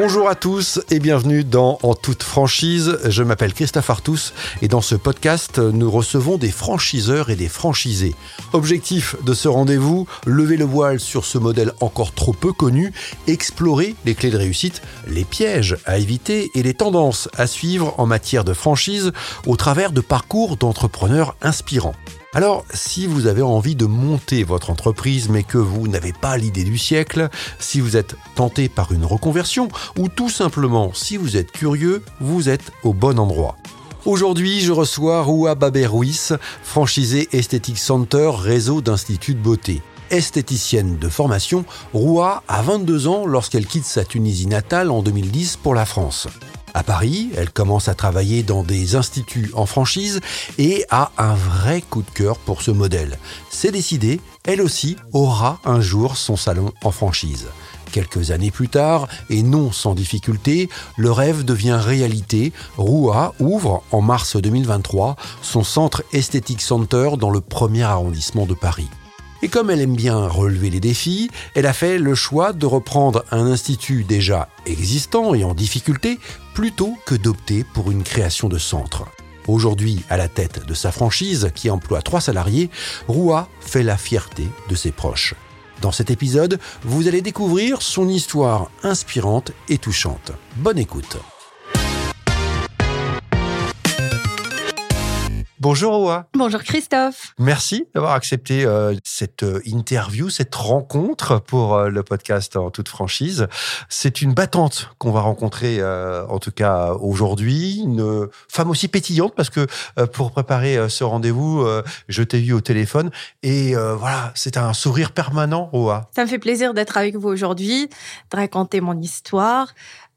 Bonjour à tous et bienvenue dans En toute franchise. Je m'appelle Christophe Artus et dans ce podcast, nous recevons des franchiseurs et des franchisés. Objectif de ce rendez-vous, lever le voile sur ce modèle encore trop peu connu, explorer les clés de réussite, les pièges à éviter et les tendances à suivre en matière de franchise au travers de parcours d'entrepreneurs inspirants. Alors, si vous avez envie de monter votre entreprise mais que vous n'avez pas l'idée du siècle, si vous êtes tenté par une reconversion ou tout simplement si vous êtes curieux, vous êtes au bon endroit. Aujourd'hui, je reçois Roua Babé-Ruiz, franchisée Aesthetic Center, réseau d'instituts de beauté. Esthéticienne de formation, Roua a 22 ans lorsqu'elle quitte sa Tunisie natale en 2010 pour la France. À Paris, elle commence à travailler dans des instituts en franchise et a un vrai coup de cœur pour ce modèle. C'est décidé, elle aussi aura un jour son salon en franchise. Quelques années plus tard, et non sans difficulté, le rêve devient réalité. Roua ouvre en mars 2023 son centre Esthétique Center dans le premier arrondissement de Paris. Et comme elle aime bien relever les défis, elle a fait le choix de reprendre un institut déjà existant et en difficulté plutôt que d'opter pour une création de centre. Aujourd'hui, à la tête de sa franchise qui emploie trois salariés, Roua fait la fierté de ses proches. Dans cet épisode, vous allez découvrir son histoire inspirante et touchante. Bonne écoute. Bonjour Oa. Bonjour Christophe. Merci d'avoir accepté euh, cette euh, interview, cette rencontre pour euh, le podcast en toute franchise. C'est une battante qu'on va rencontrer, en tout cas aujourd'hui, une femme aussi pétillante parce que pour préparer ce rendez-vous, je t'ai vu au téléphone et voilà, c'est un sourire permanent, Oa. Ça me fait plaisir d'être avec vous aujourd'hui, de raconter mon histoire,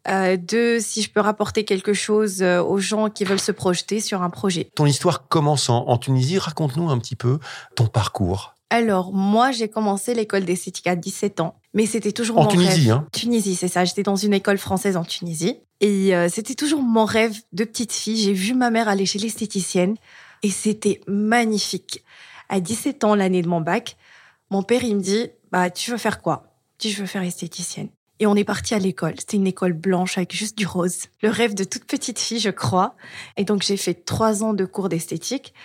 euh, deux, si je peux rapporter quelque chose euh, aux gens qui veulent se projeter sur un projet. Ton histoire commence en, Tunisie. Raconte-nous un petit peu ton parcours. Alors, moi, j'ai commencé l'école d'esthétique à 17 ans, mais c'était toujours en mon Tunisie, rêve. Hein Tunisie, c'est ça. J'étais dans une école française en Tunisie. Et euh, c'était toujours mon rêve de petite fille. J'ai vu ma mère aller chez l'esthéticienne et c'était magnifique. À 17 ans, l'année de mon bac, mon père, il me dit, bah, tu veux faire quoi? Je veux faire esthéticienne. Et on est parti à l'école. C'était une école blanche avec juste du rose. Le rêve de toute petite fille, je crois. Et donc, j'ai fait trois ans de cours d'esthétique.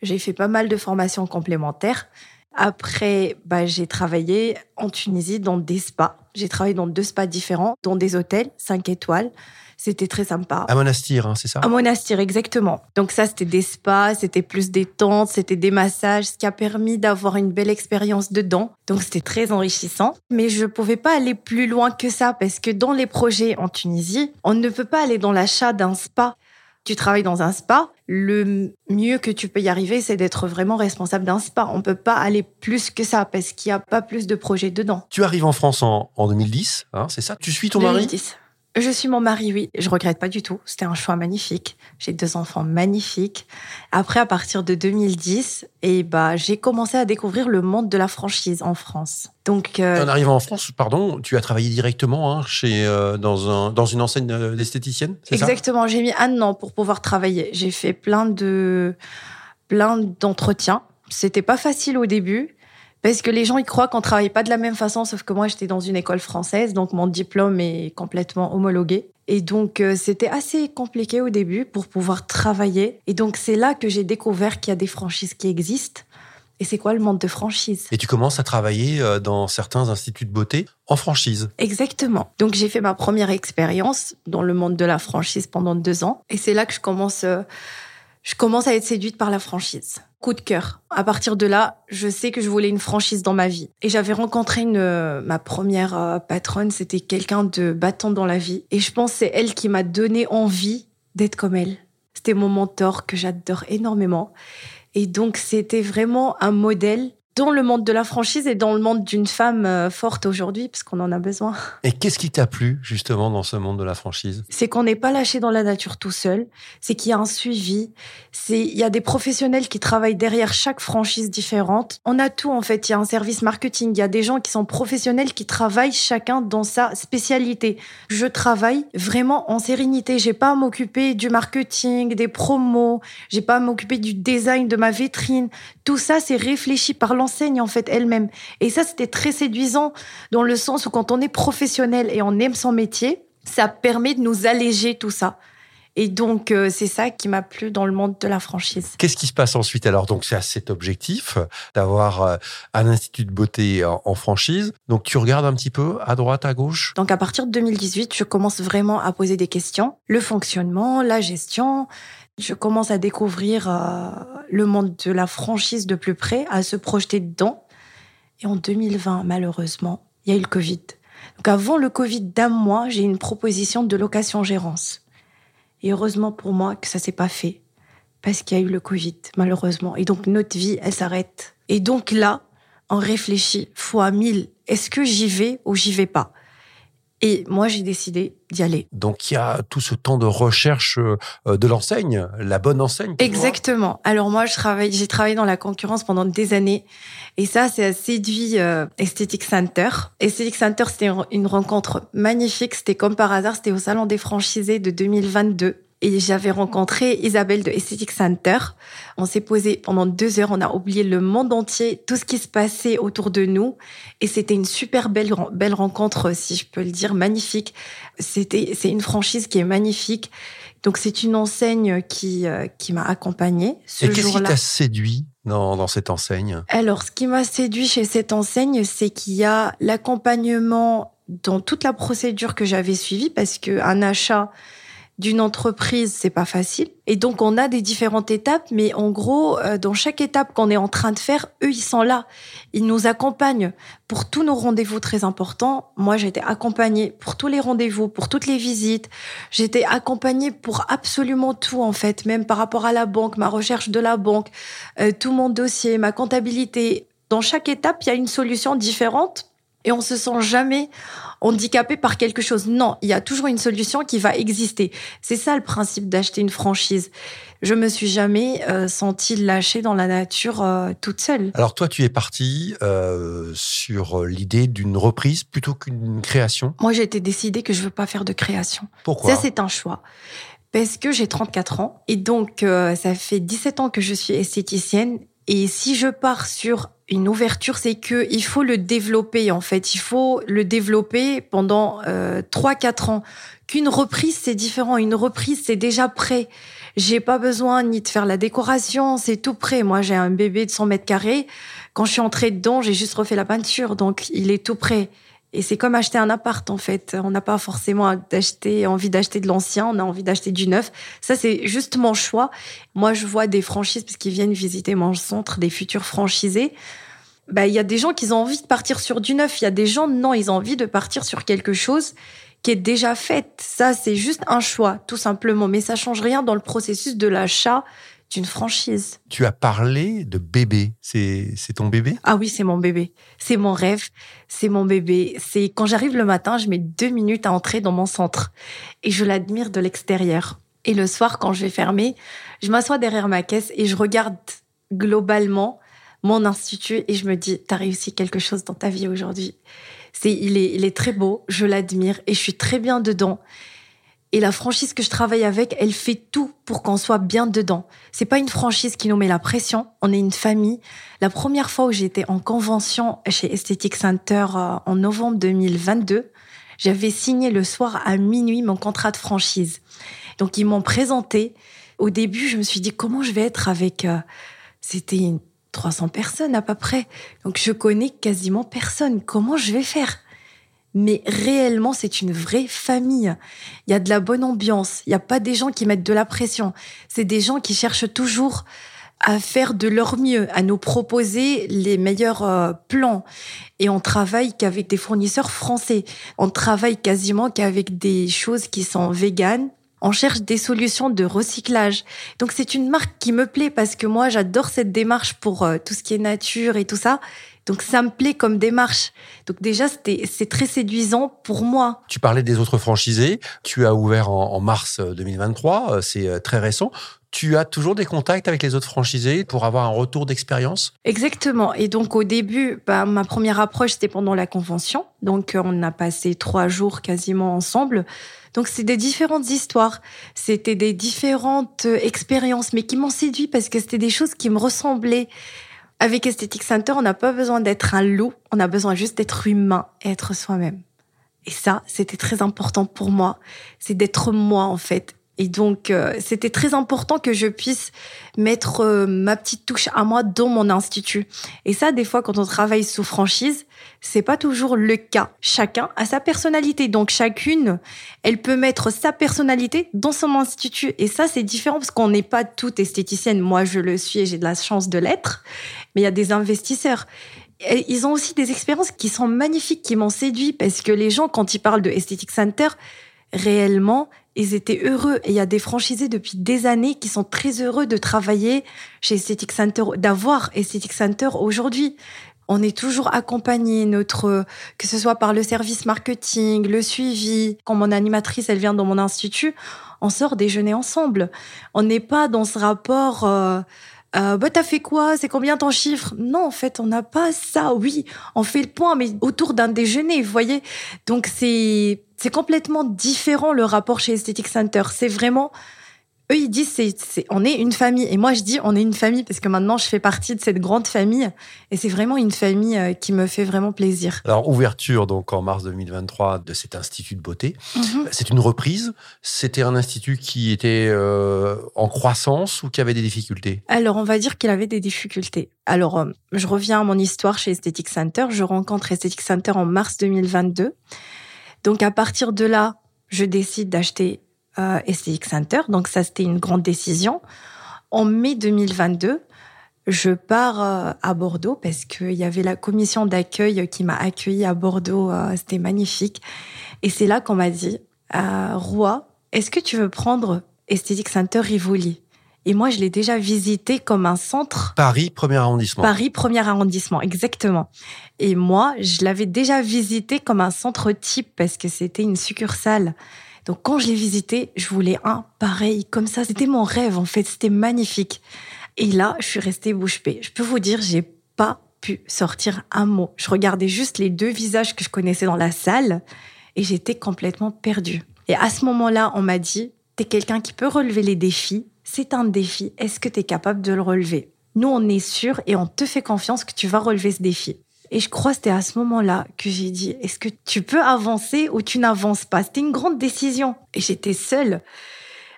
J'ai fait pas mal de formations complémentaires. Après, bah, j'ai travaillé en Tunisie dans des spas. J'ai travaillé dans deux spas différents, dans des hôtels, cinq étoiles. C'était très sympa. À Monastir, hein, c'est ça? À Monastir, exactement. Donc ça, c'était des spas, c'était plus des tentes, c'était des massages, ce qui a permis d'avoir une belle expérience dedans. Donc c'était très enrichissant. Mais je pouvais pas aller plus loin que ça parce que dans les projets en Tunisie, on ne peut pas aller dans l'achat d'un spa tu travailles dans un spa, le mieux que tu peux y arriver, c'est d'être vraiment responsable d'un spa. On peut pas aller plus que ça parce qu'il n'y a pas plus de projets dedans. Tu arrives en France en, 2010, hein, c'est ça? Tu suis ton 2010. Je suis mon mari, oui. Je regrette pas du tout. C'était un choix magnifique. J'ai deux enfants magnifiques. Après, à partir de 2010, et eh bah, j'ai commencé à découvrir le monde de la franchise en France. Donc, euh... en arrivant en France, pardon, tu as travaillé directement hein, chez euh, dans un dans une enseigne euh, d'esthéticienne. Exactement. J'ai mis un an pour pouvoir travailler. J'ai fait plein de plein d'entretiens. C'était pas facile au début. Parce que les gens, ils croient qu'on travaille pas de la même façon, sauf que moi, j'étais dans une école française, donc mon diplôme est complètement homologué. Et donc, euh, c'était assez compliqué au début pour pouvoir travailler. Et donc, c'est là que j'ai découvert qu'il y a des franchises qui existent. Et c'est quoi le monde de franchise Et tu commences à travailler euh, dans certains instituts de beauté en franchise. Exactement. Donc j'ai fait ma première expérience dans le monde de la franchise pendant deux ans. Et c'est là que je commence, euh, je commence à être séduite par la franchise coup de cœur. À partir de là, je sais que je voulais une franchise dans ma vie. Et j'avais rencontré une, euh, ma première euh, patronne, c'était quelqu'un de battant dans la vie. Et je pense que c'est elle qui m'a donné envie d'être comme elle. C'était mon mentor que j'adore énormément. Et donc, c'était vraiment un modèle dans le monde de la franchise et dans le monde d'une femme euh, forte aujourd'hui, parce qu'on en a besoin. Et qu'est-ce qui t'a plu justement dans ce monde de la franchise? C'est qu'on n'est pas lâché dans la nature tout seul, c'est qu'il y a un suivi, c'est il y a des professionnels qui travaillent derrière chaque franchise différente. On a tout en fait, il y a un service marketing, il y a des gens qui sont professionnels qui travaillent chacun dans sa spécialité. Je travaille vraiment en sérénité, j'ai pas à m'occuper du marketing, des promos, j'ai pas à m'occuper du design de ma vitrine. Tout ça c'est réfléchi par l'entreprise enseigne en fait elle-même. Et ça, c'était très séduisant dans le sens où quand on est professionnel et on aime son métier, Ça permet de nous alléger tout ça. Et donc, euh, c'est ça qui m'a plu dans le monde de la franchise. Qu'est-ce qui se passe ensuite Alors, donc, c'est à cet objectif d'avoir euh, un institut de beauté en, franchise. Donc, tu regardes un petit peu à droite, à gauche? Donc, à partir de 2018, je commence vraiment à poser des questions. Le fonctionnement, la gestion. Je commence à découvrir euh, le monde de la franchise de plus près, à se projeter dedans. Et en 2020, malheureusement, il y a eu le Covid. Donc, avant le Covid d'un mois, j'ai une proposition de location-gérance. Et heureusement pour moi que ça s'est pas fait. Parce qu'il y a eu le Covid, malheureusement. Et donc, notre vie, elle s'arrête. Et donc là, on réfléchit fois mille. Est-ce que j'y vais ou j'y vais pas? Et moi, j'ai décidé d'y aller. Donc, il y a tout ce temps de recherche euh, de l'enseigne, la bonne enseigne. Exactement. Alors moi, je travaille, j'ai travaillé dans la concurrence pendant des années, et ça, c'est séduit euh, Aesthetic Center. Aesthetic Center, c'était une rencontre magnifique. C'était comme par hasard, c'était au salon des franchisés de 2022 et j'avais rencontré Isabelle de Aesthetic Center. On s'est posé pendant deux heures, on a oublié le monde entier, tout ce qui se passait autour de nous, et c'était une super belle belle rencontre, si je peux le dire, magnifique. C'était c'est une franchise qui est magnifique. Donc c'est une enseigne qui euh, qui m'a accompagnée ce Et qu'est-ce qui t'a séduit dans, dans cette enseigne? Alors ce qui m'a séduit chez cette enseigne, c'est qu'il y a l'accompagnement dans toute la procédure que j'avais suivie, parce que un achat d'une entreprise, c'est pas facile. Et donc on a des différentes étapes, mais en gros, euh, dans chaque étape qu'on est en train de faire, eux ils sont là, ils nous accompagnent pour tous nos rendez-vous très importants. Moi, j'étais accompagnée pour tous les rendez-vous, pour toutes les visites. J'étais accompagnée pour absolument tout en fait, même par rapport à la banque, ma recherche de la banque, euh, tout mon dossier, ma comptabilité. Dans chaque étape, il y a une solution différente et on se sent jamais handicapé par quelque chose. Non, il y a toujours une solution qui va exister. C'est ça le principe d'acheter une franchise. Je me suis jamais euh, sentie lâchée dans la nature euh, toute seule. Alors toi, tu es partie euh, sur l'idée d'une reprise plutôt qu'une création? Moi, j'ai été décidée que je veux pas faire de création. Pourquoi? Ça, c'est un choix. Parce que j'ai 34 ans et donc ça fait 17 ans que je suis esthéticienne et si je pars sur une ouverture, c'est que il faut le développer en fait. Il faut le développer pendant euh, trois quatre ans. Qu'une reprise, c'est différent. Une reprise, c'est déjà prêt. J'ai pas besoin ni de faire la décoration, c'est tout prêt. Moi, j'ai un bébé de 100 mètres carrés. Quand je suis entrée dedans, j'ai juste refait la peinture, donc il est tout prêt. Et c'est comme acheter un appart en fait. On n'a pas forcément envie d'acheter de l'ancien, on a envie d'acheter du neuf. Ça c'est juste mon choix. Moi je vois des franchises parce qu'ils viennent visiter mon centre, des futurs franchisés. Bah il y a des gens qui ont envie de partir sur du neuf. Il y a des gens non, ils ont envie de partir sur quelque chose qui est déjà fait. Ça c'est juste un choix tout simplement, mais ça change rien dans le processus de l'achat d'une franchise. Tu as parlé de bébé. C'est, c'est ton bébé? Ah oui, c'est mon bébé. C'est mon rêve. C'est mon bébé. C'est quand j'arrive le matin, je mets deux minutes à entrer dans mon centre et je l'admire de l'extérieur. Et le soir, quand je vais fermer, je m'assois derrière ma caisse et je regarde globalement mon institut et je me dis, t'as réussi quelque chose dans ta vie aujourd'hui. C'est, il est, il est très beau. Je l'admire et je suis très bien dedans. Et la franchise que je travaille avec, elle fait tout pour qu'on soit bien dedans. C'est pas une franchise qui nous met la pression. On est une famille. La première fois où j'étais en convention chez Aesthetic Center euh, en novembre 2022, j'avais signé le soir à minuit mon contrat de franchise. Donc ils m'ont présenté. Au début, je me suis dit comment je vais être avec. Euh, c'était 300 personnes à peu près. Donc je connais quasiment personne. Comment je vais faire? Mais réellement, c'est une vraie famille. Il y a de la bonne ambiance. Il n'y a pas des gens qui mettent de la pression. C'est des gens qui cherchent toujours à faire de leur mieux, à nous proposer les meilleurs euh, plans. Et on travaille qu'avec des fournisseurs français. On travaille quasiment qu'avec des choses qui sont véganes. On cherche des solutions de recyclage. Donc c'est une marque qui me plaît parce que moi j'adore cette démarche pour euh, tout ce qui est nature et tout ça. Donc ça me plaît comme démarche. Donc déjà, c'est très séduisant pour moi. Tu parlais des autres franchisés. Tu as ouvert en, mars 2023. Euh, c'est euh, très récent. Tu as toujours des contacts avec les autres franchisés pour avoir un retour d'expérience? Exactement. Et donc au début, bah, ma première approche, c'était pendant la convention. Donc euh, on a passé trois jours quasiment ensemble. Donc c'est des différentes histoires, c'était des différentes expériences, mais qui m'ont séduit parce que c'était des choses qui me ressemblaient. Avec Aesthetic Center, on n'a pas besoin d'être un loup, on a besoin juste d'être humain et être soi-même. Et ça, c'était très important pour moi. C'est d'être moi, en fait. Et donc, euh, c'était très important que je puisse mettre euh, ma petite touche à moi dans mon institut. Et ça, des fois, quand on travaille sous franchise, c'est pas toujours le cas. Chacun a sa personnalité. Donc, chacune, elle peut mettre sa personnalité dans son institut. Et ça, c'est différent parce qu'on n'est pas toute esthéticienne. Moi, je le suis et j'ai de la chance de l'être. Mais il y a des investisseurs. Ils ont aussi des expériences qui sont magnifiques, qui m'ont séduit parce que les gens, quand ils parlent de Aesthetic Center, réellement, ils étaient heureux. Et il y a des franchisés depuis des années qui sont très heureux de travailler chez Aesthetic Center, d'avoir Aesthetic Center aujourd'hui. On est toujours accompagné, notre, que ce soit par le service marketing, le suivi. Quand mon animatrice, elle vient dans mon institut, on sort déjeuner ensemble. On n'est pas dans ce rapport, euh, euh, bah, t'as fait quoi? C'est combien ton chiffre? Non, en fait, on n'a pas ça. Oui, on fait le point, mais autour d'un déjeuner, vous voyez. Donc c'est c'est complètement différent le rapport chez Aesthetic Center. C'est vraiment eux ils disent c'est, c'est on est une famille et moi je dis on est une famille parce que maintenant je fais partie de cette grande famille et c'est vraiment une famille euh, qui me fait vraiment plaisir. Alors ouverture donc en mars 2023 de cet institut de beauté. Mhm. C'est une reprise. C'était un institut qui était euh, en croissance ou qui avait des difficultés? Alors on va dire qu'il avait des difficultés. Alors euh, je reviens à mon histoire chez Aesthetic Center. Je rencontre Aesthetic Center en mars 2022. Donc à partir de là, je décide d'acheter euh, Aesthetic Center. Donc ça, c'était une grande décision. En mai 2022, je pars euh, à Bordeaux parce qu'il y avait la commission d'accueil qui m'a accueilli à Bordeaux. euh, c'était magnifique. Et c'est là qu'on m'a dit, euh, Roi, est-ce que tu veux prendre Aesthetic Center Rivoli? Et moi, je l'ai déjà visité comme un centre Paris, premier arrondissement. Paris, premier arrondissement, exactement. Et moi, je l'avais déjà visité comme un centre type parce que c'était une succursale. Donc quand je l'ai visité, je voulais un pareil comme ça. C'était mon rêve en fait, c'était magnifique. Et là, je suis restée bouche bée. Je peux vous dire, j'ai pas pu sortir un mot. Je regardais juste les deux visages que je connaissais dans la salle et j'étais complètement perdue. Et à ce moment-là, on m'a dit, t'es quelqu'un qui peut relever les défis. C'est un défi. Est-ce que t'es capable de le relever? Nous, on est sûr et on te fait confiance que tu vas relever ce défi. Et je crois que c'était à ce moment-là que j'ai dit, est-ce que tu peux avancer ou tu n'avances pas? C'était une grande décision. Et j'étais seule.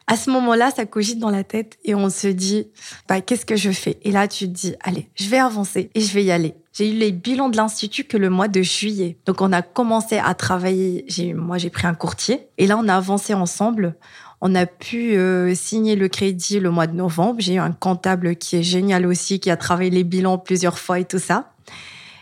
À ce moment-là, ça cogite dans la tête et on se dit, bah, qu'est-ce que je fais? Et là, tu te dis, allez, je vais avancer et je vais y aller. J'ai eu les bilans de l'institut que le mois de juillet. Donc, on a commencé à travailler. Moi, j'ai pris un courtier et là, on a avancé ensemble. On a pu euh, signer le crédit le mois de novembre. J'ai eu un comptable qui est génial aussi, qui a travaillé les bilans plusieurs fois et tout ça.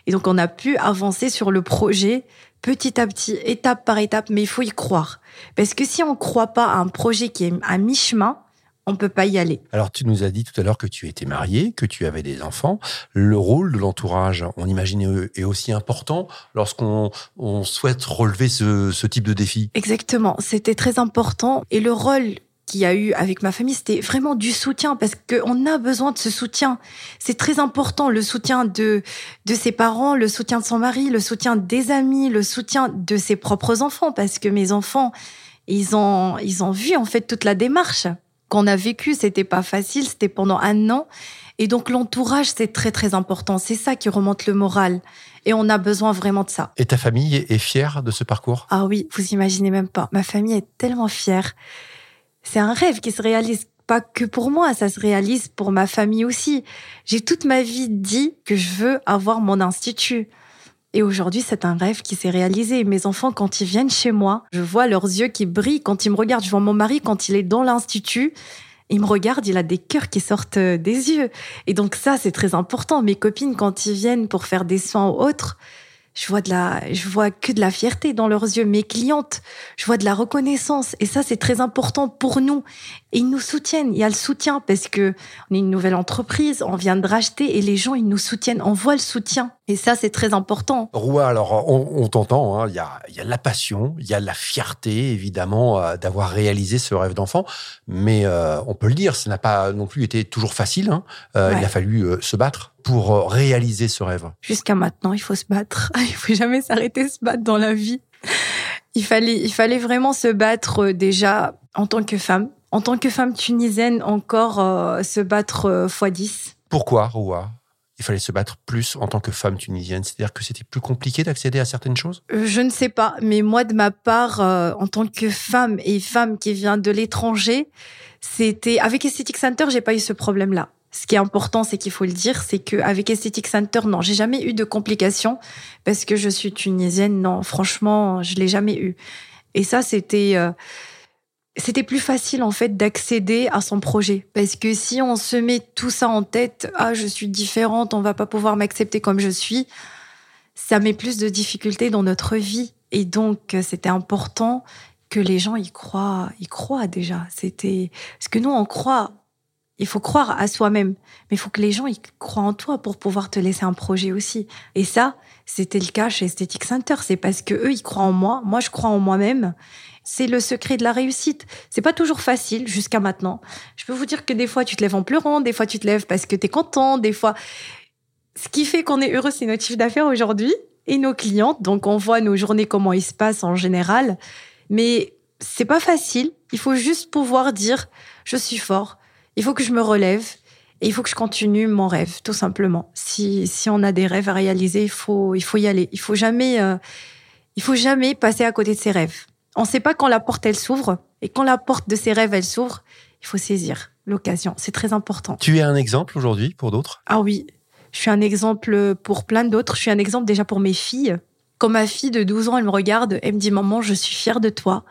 Et donc, on a pu avancer sur le projet petit à petit, étape par étape, mais il faut y croire. Parce que si on ne croit pas à un projet qui est à mi-chemin, on peut pas y aller. Alors, tu nous as dit tout à l'heure que tu étais marié, que tu avais des enfants. Le rôle de l'entourage, on imagine, est aussi important lorsqu'on on souhaite relever ce, ce type de défi. Exactement, c'était très important. Et le rôle qu'il y a eu avec ma famille, c'était vraiment du soutien parce qu'on a besoin de ce soutien. C'est très important, le soutien de, de ses parents, le soutien de son mari, le soutien des amis, le soutien de ses propres enfants parce que mes enfants, ils ont, ils ont vu en fait toute la démarche qu'on a vécue. C'était pas facile, c'était pendant un an. Et donc l'entourage, c'est très très important. C'est ça qui remonte le moral. Et on a besoin vraiment de ça. Et ta famille est fière de ce parcours? Ah oui, vous imaginez même pas. Ma famille est tellement fière. C'est un rêve qui se réalise pas que pour moi, ça se réalise pour ma famille aussi. J'ai toute ma vie dit que je veux avoir mon institut. Et aujourd'hui, c'est un rêve qui s'est réalisé. Mes enfants, quand ils viennent chez moi, je vois leurs yeux qui brillent. Quand ils me regardent, je vois mon mari quand il est dans l'institut. Il me regarde, il a des cœurs qui sortent des yeux. Et donc ça, c'est très important. Mes copines, quand ils viennent pour faire des soins ou autres, je vois que de la fierté dans leurs yeux. Mes clientes, je vois de la reconnaissance. Et ça, c'est très important pour nous. Et ils nous soutiennent. Il y a le soutien parce que on est une nouvelle entreprise, on vient de racheter et les gens, ils nous soutiennent. On voit le soutien. Et ça, c'est très important. Roua, alors on, on t'entend, hein, il y, a, il y a la passion, il y a la fierté, évidemment, euh, d'avoir réalisé ce rêve d'enfant. Mais euh, on peut le dire, ça n'a pas non plus été toujours facile. Hein. Euh, Ouais. Il a fallu se battre pour réaliser ce rêve. Jusqu'à maintenant, il faut se battre. Il faut jamais s'arrêter de se battre dans la vie. Il fallait, il fallait vraiment se battre déjà en tant que femme. En tant que femme tunisienne, encore euh, se battre euh, fois 10. Pourquoi, Roua? Il fallait se battre plus en tant que femme tunisienne C'est-à-dire que c'était plus compliqué d'accéder à certaines choses? Euh, Je ne sais pas, mais moi de ma part, euh, en tant que femme et femme qui vient de l'étranger, c'était avec Aesthetic Center, j'ai pas eu ce problème-là. Ce qui est important, c'est qu'il faut le dire, c'est qu'avec Aesthetic Center, non, j'ai jamais eu de complications parce que je suis tunisienne. Non, franchement, je l'ai jamais eu. Et ça, c'était euh, c'était plus facile en fait d'accéder à son projet parce que si on se met tout ça en tête, ah je suis différente, on va pas pouvoir m'accepter comme je suis, ça met plus de difficultés dans notre vie et donc c'était important que les gens y croient, y croient déjà. C'était parce que nous on croit, il faut croire à soi-même, mais il faut que les gens y croient en toi pour pouvoir te laisser un projet aussi. Et ça, c'était le cas chez Aesthetic Center, c'est parce que eux ils croient en moi, moi je crois en moi-même c'est le secret de la réussite. C'est pas toujours facile jusqu'à maintenant. Je peux vous dire que des fois tu te lèves en pleurant, des fois tu te lèves parce que tu content, des fois. Ce qui fait qu'on est heureux, c'est notre chiffre d'affaires aujourd'hui et nos clients. Donc on voit nos journées comment ils se passent en général. Mais c'est pas facile. Il faut juste pouvoir dire je suis fort. Il faut que je me relève et il faut que je continue mon rêve, tout simplement. Si si on a des rêves à réaliser, il faut il faut y aller. Il faut jamais euh, il faut jamais passer à côté de ses rêves. On ne sait pas quand la porte, elle s'ouvre. Et quand la porte de ses rêves, elle s'ouvre, il faut saisir l'occasion. C'est très important. Tu es un exemple aujourd'hui pour d'autres? Ah oui, je suis un exemple pour plein d'autres. Je suis un exemple déjà pour mes filles. Quand ma fille de 12 ans, elle me regarde, elle me dit, maman, je suis fière de toi.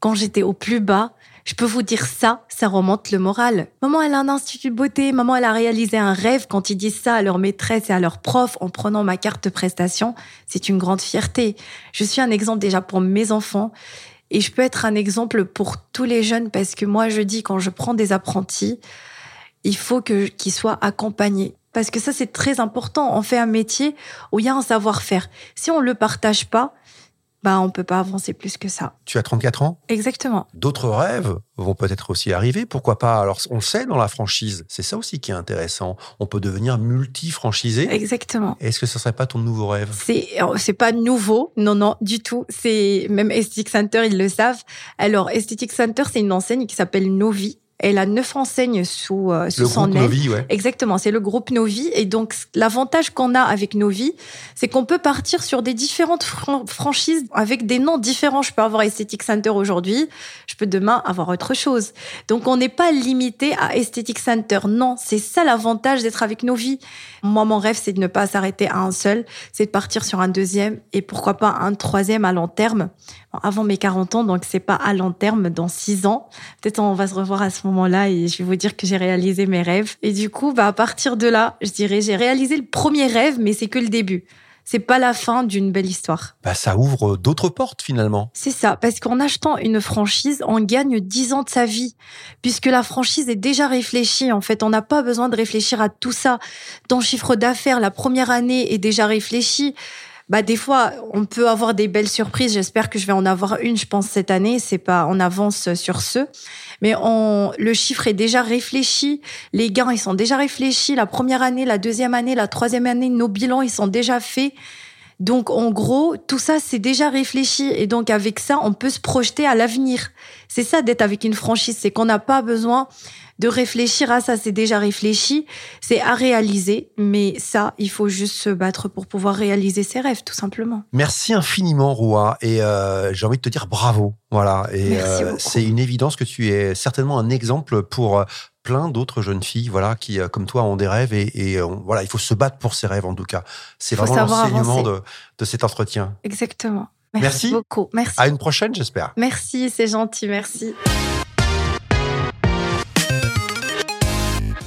Quand j'étais au plus bas, je peux vous dire ça, ça remonte le moral. Maman, elle a un institut de beauté. Maman, elle a réalisé un rêve. Quand ils disent ça à leur maîtresse et à leur prof en prenant ma carte de prestation, c'est une grande fierté. Je suis un exemple déjà pour mes enfants. Et je peux être un exemple pour tous les jeunes parce que moi, je dis quand je prends des apprentis, il faut qu'ils soient accompagnés. Parce que ça, c'est très important. On fait un métier où il y a un savoir-faire. Si on le partage pas, bah on peut pas avancer plus que ça. Tu as 34 ans? Exactement. D'autres rêves vont peut-être aussi arriver, pourquoi pas? Alors on le sait dans la franchise, c'est ça aussi qui est intéressant. On peut devenir multi-franchisé. Exactement. Est-ce que ce serait pas ton nouveau rêve? C'est c'est pas nouveau, non non, du tout. C'est même Aesthetic Center, ils le savent. Alors Aesthetic Center, c'est une enseigne qui s'appelle Novi elle a neuf enseignes sous, euh, sous le son groupe Novi, ouais. Exactement, c'est le groupe Novi. Et donc, l'avantage qu'on a avec Novi, c'est qu'on peut partir sur des différentes franchises avec des noms différents. Je peux avoir Aesthetic Center aujourd'hui, je peux demain avoir autre chose. Donc, on n'est pas limité à Aesthetic Center. Non, c'est ça l'avantage d'être avec Novi. Moi, mon rêve, c'est de ne pas s'arrêter à un seul, c'est de partir sur un deuxième et pourquoi pas un troisième à long terme. avant mes 40 ans, donc c'est pas à long terme, dans six ans. Peut-être on va se revoir à ce moment-là et je vais vous dire que j'ai réalisé mes rêves. Et du coup, bah, à partir de là, je dirais, j'ai réalisé le premier rêve, mais c'est que le début c'est pas la fin d'une belle histoire. Bah, ça ouvre d'autres portes finalement. C'est ça, parce qu'en achetant une franchise, on gagne 10 ans de sa vie, puisque la franchise est déjà réfléchie. En fait, on n'a pas besoin de réfléchir à tout ça. Ton chiffre d'affaires, la première année est déjà réfléchi bah des fois on peut avoir des belles surprises. J'espère que je vais en avoir une, je pense cette année. C'est pas on avance sur ce, mais on le chiffre est déjà réfléchi. Les gains ils sont déjà réfléchis. La première année, la deuxième année, la troisième année, nos bilans ils sont déjà faits. Donc en gros, tout ça c'est déjà réfléchi et donc avec ça, on peut se projeter à l'avenir. C'est ça d'être avec une franchise, c'est qu'on n'a pas besoin de réfléchir à ça, c'est déjà réfléchi, c'est à réaliser, mais ça, il faut juste se battre pour pouvoir réaliser ses rêves, tout simplement. Merci infiniment, Roua, et euh, j'ai envie de te dire bravo. Voilà, et euh, c'est une évidence que tu es certainement un exemple pour euh, plein d'autres jeunes filles, voilà, qui comme toi ont des rêves et, voilà, il faut se battre pour ses rêves en tout cas. C'est vraiment l'enseignement de, de cet entretien. Exactement. Merci, merci beaucoup. Merci. À une prochaine, j'espère. Merci, c'est gentil, merci.